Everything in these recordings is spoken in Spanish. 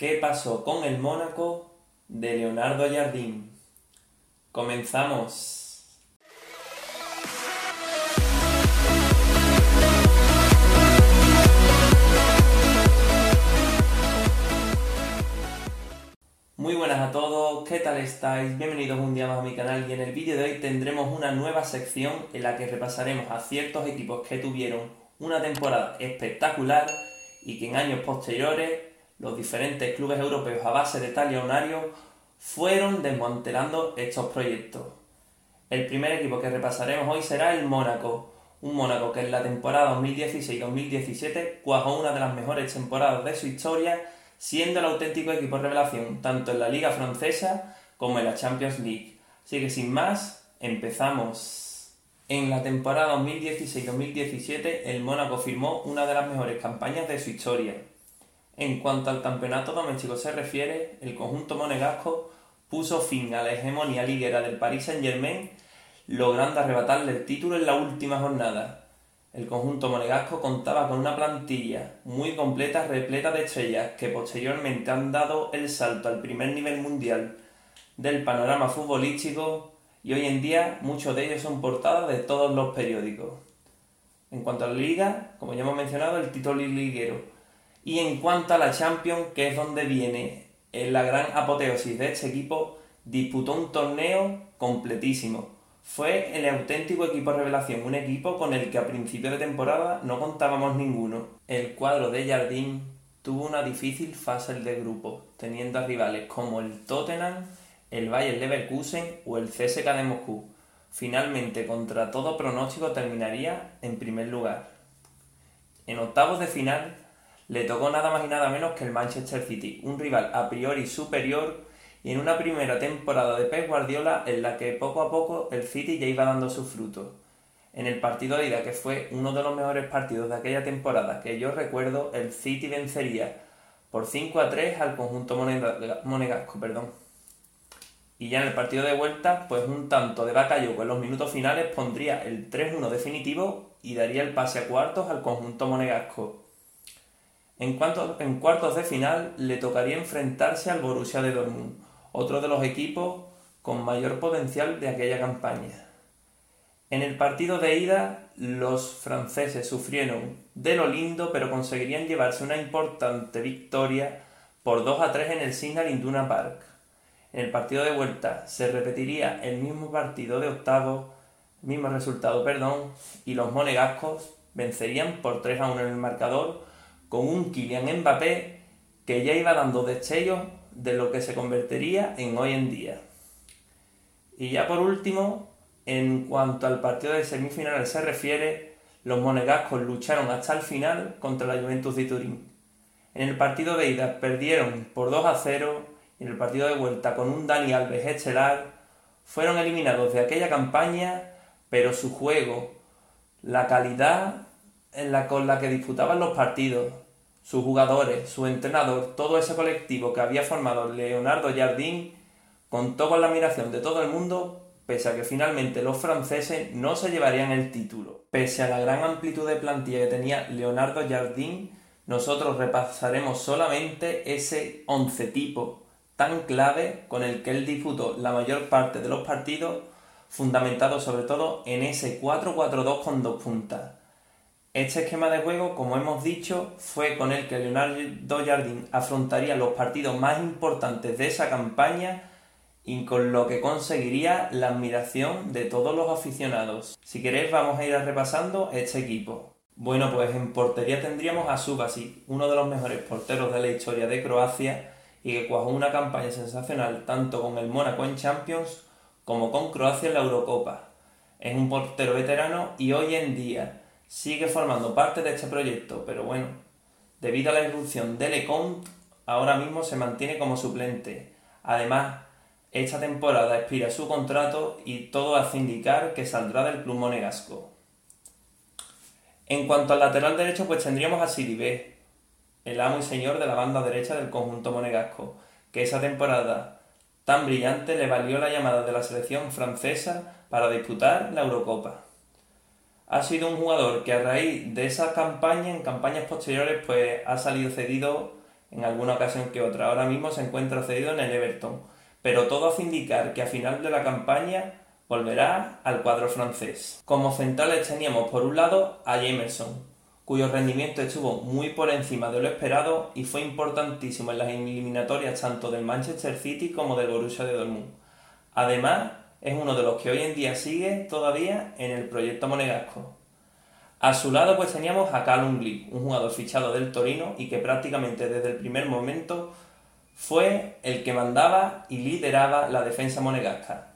¿Qué pasó con el Mónaco de Leonardo Jardín? Comenzamos. Muy buenas a todos, ¿qué tal estáis? Bienvenidos un día más a mi canal y en el vídeo de hoy tendremos una nueva sección en la que repasaremos a ciertos equipos que tuvieron una temporada espectacular y que en años posteriores los diferentes clubes europeos a base de talionario fueron desmantelando estos proyectos. El primer equipo que repasaremos hoy será el Mónaco, un Mónaco que en la temporada 2016-2017 cuajó una de las mejores temporadas de su historia siendo el auténtico equipo revelación tanto en la Liga Francesa como en la Champions League. Así que sin más, empezamos. En la temporada 2016-2017 el Mónaco firmó una de las mejores campañas de su historia. En cuanto al campeonato doméstico se refiere, el conjunto monegasco puso fin a la hegemonía liguera del Paris Saint-Germain, logrando arrebatarle el título en la última jornada, el conjunto monegasco contaba con una plantilla muy completa, repleta de estrellas, que posteriormente han dado el salto al primer nivel mundial del panorama futbolístico y hoy en día muchos de ellos son portadas de todos los periódicos. En cuanto a la liga, como ya hemos mencionado, el título liguero. Y en cuanto a la Champions, que es donde viene la gran apoteosis de este equipo, disputó un torneo completísimo fue el auténtico equipo revelación, un equipo con el que a principio de temporada no contábamos ninguno. El cuadro de Jardín tuvo una difícil fase de grupo, teniendo a rivales como el Tottenham, el Bayern Leverkusen o el CSK de Moscú. Finalmente, contra todo pronóstico, terminaría en primer lugar. En octavos de final le tocó nada más y nada menos que el Manchester City, un rival a priori superior y en una primera temporada de Pep Guardiola en la que poco a poco el City ya iba dando sus frutos. En el partido de ida, que fue uno de los mejores partidos de aquella temporada que yo recuerdo, el City vencería por 5 a 3 al conjunto monegasco. Perdón. Y ya en el partido de vuelta, pues un tanto de Bakayoko en los minutos finales pondría el 3-1 definitivo y daría el pase a cuartos al conjunto monegasco. En, en cuartos de final le tocaría enfrentarse al Borussia de Dortmund, otro de los equipos con mayor potencial de aquella campaña. En el partido de ida, los franceses sufrieron de lo lindo, pero conseguirían llevarse una importante victoria por 2 a 3 en el Signal Induna Park. En el partido de vuelta se repetiría el mismo partido de octavo, mismo resultado, perdón, y los monegascos vencerían por 3 a 1 en el marcador con un Kylian Mbappé que ya iba dando destellos de lo que se convertiría en hoy en día. Y ya por último, en cuanto al partido de semifinales se refiere, los monegascos lucharon hasta el final contra la Juventus de Turín. En el partido de ida perdieron por 2 a 0 y en el partido de vuelta con un Dani Alves estelar fueron eliminados de aquella campaña, pero su juego, la calidad en la, con la que disputaban los partidos, sus jugadores, su entrenador, todo ese colectivo que había formado Leonardo Jardín, contó con la admiración de todo el mundo, pese a que finalmente los franceses no se llevarían el título. Pese a la gran amplitud de plantilla que tenía Leonardo Jardín, nosotros repasaremos solamente ese once tipo tan clave con el que él disputó la mayor parte de los partidos, fundamentado sobre todo en ese 4-4-2 con dos puntas este esquema de juego, como hemos dicho, fue con el que Leonardo Jardín afrontaría los partidos más importantes de esa campaña y con lo que conseguiría la admiración de todos los aficionados. Si queréis vamos a ir repasando este equipo. Bueno, pues en portería tendríamos a Subasic, uno de los mejores porteros de la historia de Croacia y que cuajó una campaña sensacional tanto con el Mónaco en Champions como con Croacia en la Eurocopa. Es un portero veterano y hoy en día sigue formando parte de este proyecto, pero bueno, debido a la irrupción de Lecomte, ahora mismo se mantiene como suplente. Además, esta temporada expira su contrato y todo hace indicar que saldrá del club monegasco. En cuanto al lateral derecho, pues tendríamos a Siribé, el amo y señor de la banda derecha del conjunto monegasco, que esa temporada tan brillante le valió la llamada de la selección francesa para disputar la Eurocopa ha sido un jugador que a raíz de esa campaña, en campañas posteriores, pues ha salido cedido en alguna ocasión que otra. Ahora mismo se encuentra cedido en el Everton, pero todo hace indicar que a final de la campaña volverá al cuadro francés. Como centrales teníamos por un lado a Jamerson, cuyo rendimiento estuvo muy por encima de lo esperado y fue importantísimo en las eliminatorias tanto del Manchester City como del Borussia de Dortmund. Además, es uno de los que hoy en día sigue todavía en el proyecto monegasco. A su lado pues teníamos a Callum Lee, un jugador fichado del Torino y que prácticamente desde el primer momento fue el que mandaba y lideraba la defensa monegasca.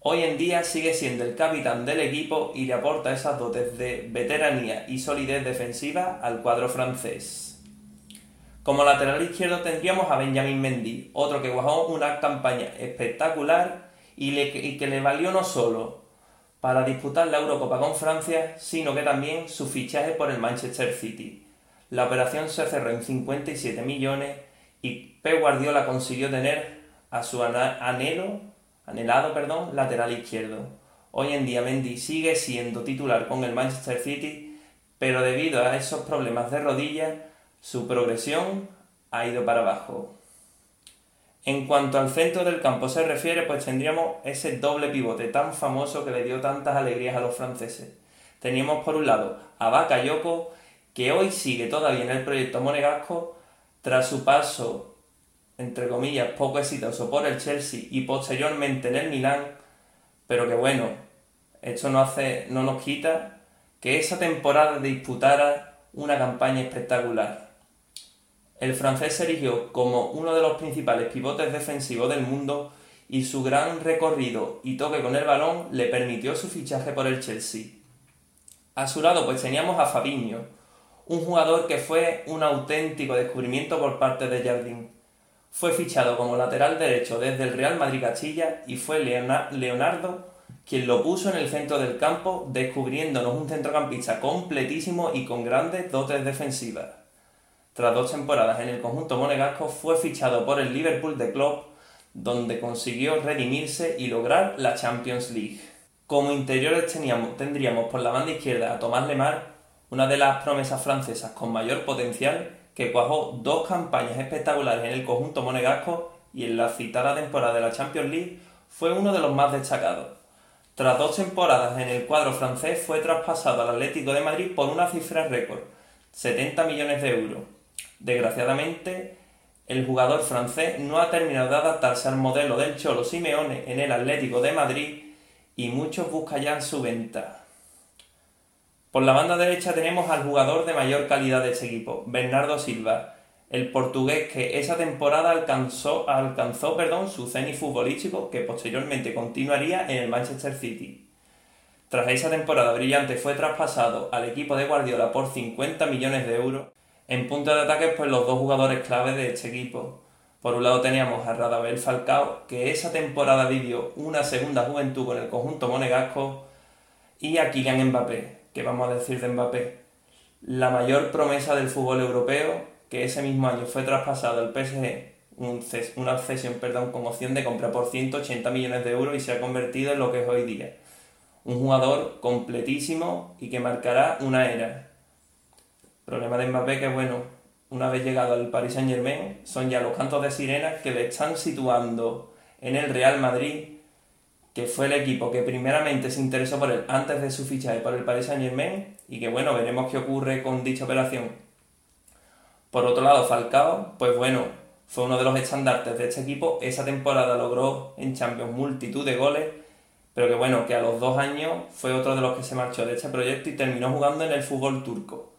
Hoy en día sigue siendo el capitán del equipo y le aporta esas dotes de veteranía y solidez defensiva al cuadro francés. Como lateral izquierdo tendríamos a Benjamin Mendy, otro que guajó una campaña espectacular y, que le valió no solo para disputar la Eurocopa con Francia, sino que también su fichaje por el Manchester City. La operación se cerró en 57 millones y Pep Guardiola consiguió tener a su anhelo anhelado perdón, lateral izquierdo. Hoy en día Mendy sigue siendo titular con el Manchester City, pero debido a esos problemas de rodilla, su progresión ha ido para abajo. En cuanto al centro del campo se refiere, pues tendríamos ese doble pivote tan famoso que le dio tantas alegrías a los franceses. Teníamos por un lado a Bakayoko, que hoy sigue todavía en el proyecto monegasco, tras su paso entre comillas, poco exitoso por el Chelsea y posteriormente en el Milán, pero que bueno, esto no, hace, no nos quita que esa temporada disputara una campaña espectacular. El francés se erigió como uno de los principales pivotes defensivos del mundo y su gran recorrido y toque con el balón le permitió su fichaje por el Chelsea. A su lado pues teníamos a Fabinho, un jugador que fue un auténtico descubrimiento por parte de Jardín fue fichado como lateral derecho desde el Real Madrid Castilla y fue Leonardo quien lo puso en el centro del campo, descubriéndonos un centrocampista completísimo y con grandes dotes defensivas. Tras dos temporadas en el conjunto monegasco, fue fichado por el Liverpool de Klopp, donde consiguió redimirse y lograr la Champions League. Como interiores tendríamos por la banda izquierda a Tomás Lemar, una de las promesas francesas con mayor potencial, que cuajó dos campañas espectaculares en el conjunto monegasco y en la citada temporada de la Champions League fue uno de los más destacados. Tras dos temporadas en el cuadro francés fue traspasado al Atlético de Madrid por una cifra récord, 70 millones de euros. Desgraciadamente, el jugador francés no ha terminado de adaptarse al modelo del Cholo Simeone en el Atlético de Madrid y muchos buscan ya su venta. Por la banda derecha tenemos al jugador de mayor calidad de este equipo, Bernardo Silva, el portugués que esa temporada alcanzó, alcanzó perdón, su cenit futbolístico que posteriormente continuaría en el Manchester City. Tras esa temporada brillante fue traspasado al equipo de Guardiola por 50 millones de euros. En punto de ataque, pues los dos jugadores clave de este equipo. Por un lado teníamos a Radabel Falcao, que esa temporada vivió una segunda juventud con el conjunto monegasco, y a Kylian Mbappé, que vamos a decir de Mbappé, la mayor promesa del fútbol europeo, que ese mismo año fue traspasado al PSG, una cesión perdón, con de compra por 180 millones de euros y se ha convertido en lo que es hoy día. Un jugador completísimo y que marcará una era. Problema de Mbappé que, bueno, una vez llegado al Paris Saint Germain, son ya los cantos de sirenas que le están situando en el Real Madrid que fue el equipo que primeramente se interesó por él antes de su fichaje por el Paris Saint Germain y que bueno, veremos qué ocurre con dicha operación. Por otro lado, Falcao, pues bueno, fue uno de los estandartes de este equipo. Esa temporada logró en Champions multitud de goles, pero que bueno, que a los dos años fue otro de los que se marchó de este proyecto y terminó jugando en el fútbol turco.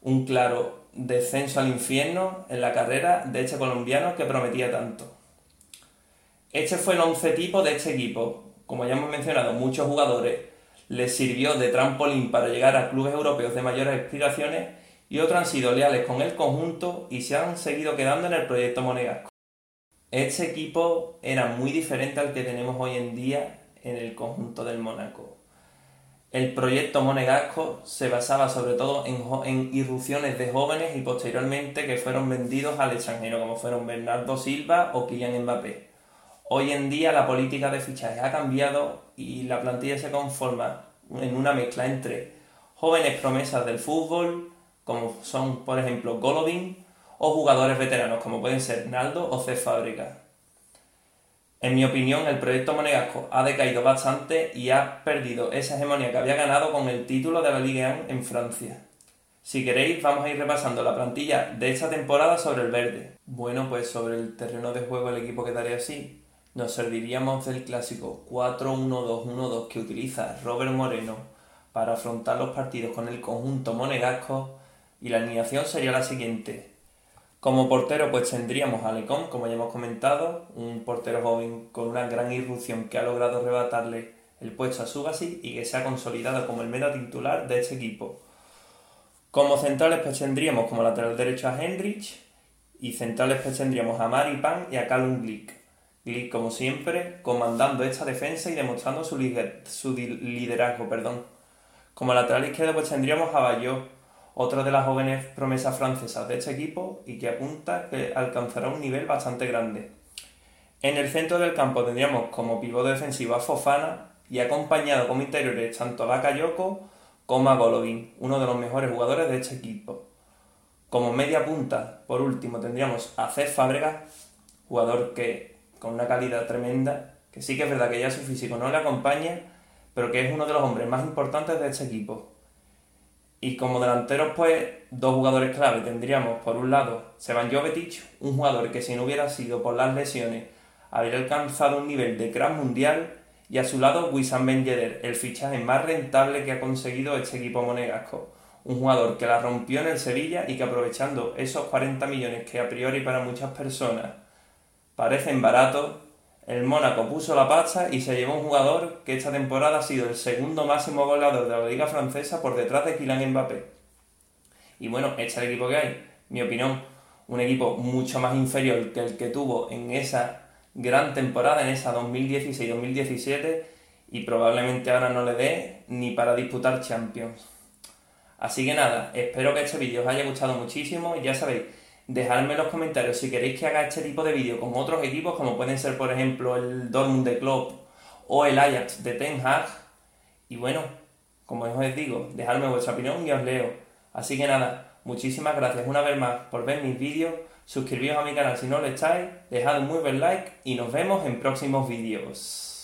Un claro descenso al infierno en la carrera de este colombiano que prometía tanto. Este fue el once tipo de este equipo, como ya hemos mencionado, muchos jugadores les sirvió de trampolín para llegar a clubes europeos de mayores aspiraciones y otros han sido leales con el conjunto y se han seguido quedando en el proyecto monegasco. Este equipo era muy diferente al que tenemos hoy en día en el conjunto del Mónaco. El proyecto monegasco se basaba sobre todo en, en, irrupciones de jóvenes y posteriormente que fueron vendidos al extranjero, como fueron Bernardo Silva o Kylian Mbappé. Hoy en día la política de fichajes ha cambiado y la plantilla se conforma en una mezcla entre jóvenes promesas del fútbol, como son por ejemplo Golovin, o jugadores veteranos como pueden ser Naldo o C. Fábrica. En mi opinión, el proyecto Monegasco ha decaído bastante y ha perdido esa hegemonía que había ganado con el título de la Ligue 1 en Francia. Si queréis, vamos a ir repasando la plantilla de esta temporada sobre el verde. Bueno, pues sobre el terreno de juego el equipo quedaría así. Nos serviríamos del clásico 4-1-2-1-2 que utiliza Robert Moreno para afrontar los partidos con el conjunto monegasco y la alineación sería la siguiente. Como portero pues tendríamos a Lecón, como ya hemos comentado, un portero joven con una gran irrupción que ha logrado arrebatarle el puesto a Subasi y que se ha consolidado como el meta titular de este equipo. Como centrales pues tendríamos como lateral derecho a Henrich y centrales pues tendríamos a Mari Pan y a Callum Glick. Glick como siempre comandando esta defensa y demostrando su, liderazgo. Perdón. Como lateral izquierdo pues tendríamos a Bayot otra de las jóvenes promesas francesas de este equipo y que apunta que alcanzará un nivel bastante grande. En el centro del campo tendríamos como pivote defensivo a Fofana y acompañado como interiores tanto a Bakayoko como a Golovin, uno de los mejores jugadores de este equipo. Como media punta, por último, tendríamos a Cés Fábregas, jugador que con una calidad tremenda, que sí que es verdad que ya su físico no le acompaña, pero que es uno de los hombres más importantes de este equipo. Y como delanteros, pues, dos jugadores clave tendríamos, por un lado, Seban Jovetic, un jugador que si no hubiera sido por las lesiones, habría alcanzado un nivel de crack mundial, y a su lado Wissam Ben Yedder, el fichaje más rentable que ha conseguido este equipo monegasco. Un jugador que la rompió en el Sevilla y que aprovechando esos 40 millones que a priori para muchas personas parecen baratos, el Mónaco puso la pasta y se llevó un jugador que esta temporada ha sido el segundo máximo goleador de la liga francesa por detrás de Kylian Mbappé. Y bueno, este es el equipo que hay. Mi opinión, un equipo mucho más inferior que el que tuvo en esa gran temporada, en esa 2016-2017, y probablemente ahora no le dé ni para disputar Champions. Así que nada, espero que este vídeo os haya gustado muchísimo y ya sabéis, dejadme en los comentarios si queréis que haga este tipo de vídeo con otros equipos, como pueden ser, por ejemplo, el Dortmund de Klopp o el Ajax de Ten Hag. Y bueno, como os digo, dejadme vuestra opinión y os leo. Así que nada, muchísimas gracias una vez más por ver mis vídeos. Suscribíos a mi canal si no lo estáis, dejad un muy buen like y nos vemos en próximos vídeos.